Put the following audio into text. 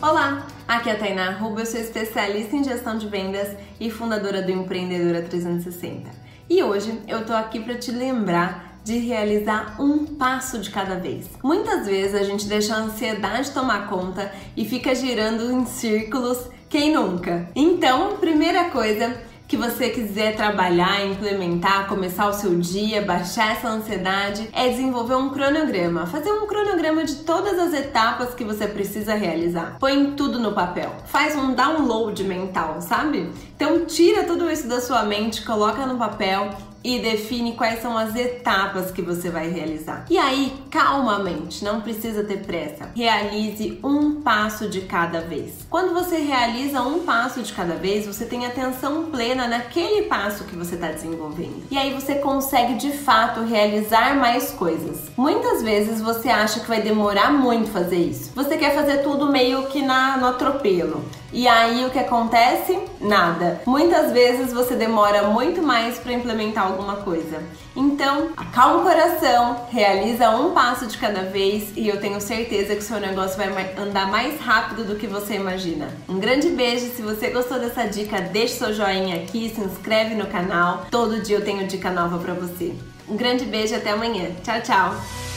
Olá, aqui é a Tainá Ruba, eu sou especialista em gestão de vendas e fundadora do Empreendedora 360. E hoje eu tô aqui para te lembrar de realizar um passo de cada vez. Muitas vezes a gente deixa a ansiedade tomar conta e fica girando em círculos, quem nunca? Então, primeira coisa, que você quiser trabalhar, implementar, começar o seu dia, baixar essa ansiedade, é desenvolver um cronograma. Fazer um cronograma de todas as etapas que você precisa realizar. Põe tudo no papel. Faz um download mental, sabe? Então tira tudo isso da sua mente, coloca no papel e define quais são as etapas que você vai realizar. E aí, calmamente, não precisa ter pressa. Realize um passo de cada vez. Quando você realiza um passo de cada vez, você tem atenção plena naquele passo que você está desenvolvendo. E aí você consegue de fato realizar mais coisas. Muitas vezes você acha que vai demorar muito fazer isso. Você quer fazer tudo meio que na, no atropelo. E aí o que acontece? Nada. Muitas vezes você demora muito mais para implementar alguma coisa. Então, acalma o coração, realiza um passo de cada vez e eu tenho certeza que o seu negócio vai andar mais rápido do que você imagina. Um grande beijo, se você gostou dessa dica, deixe seu joinha aqui, se inscreve no canal. Todo dia eu tenho dica nova para você. Um grande beijo e até amanhã. Tchau, tchau.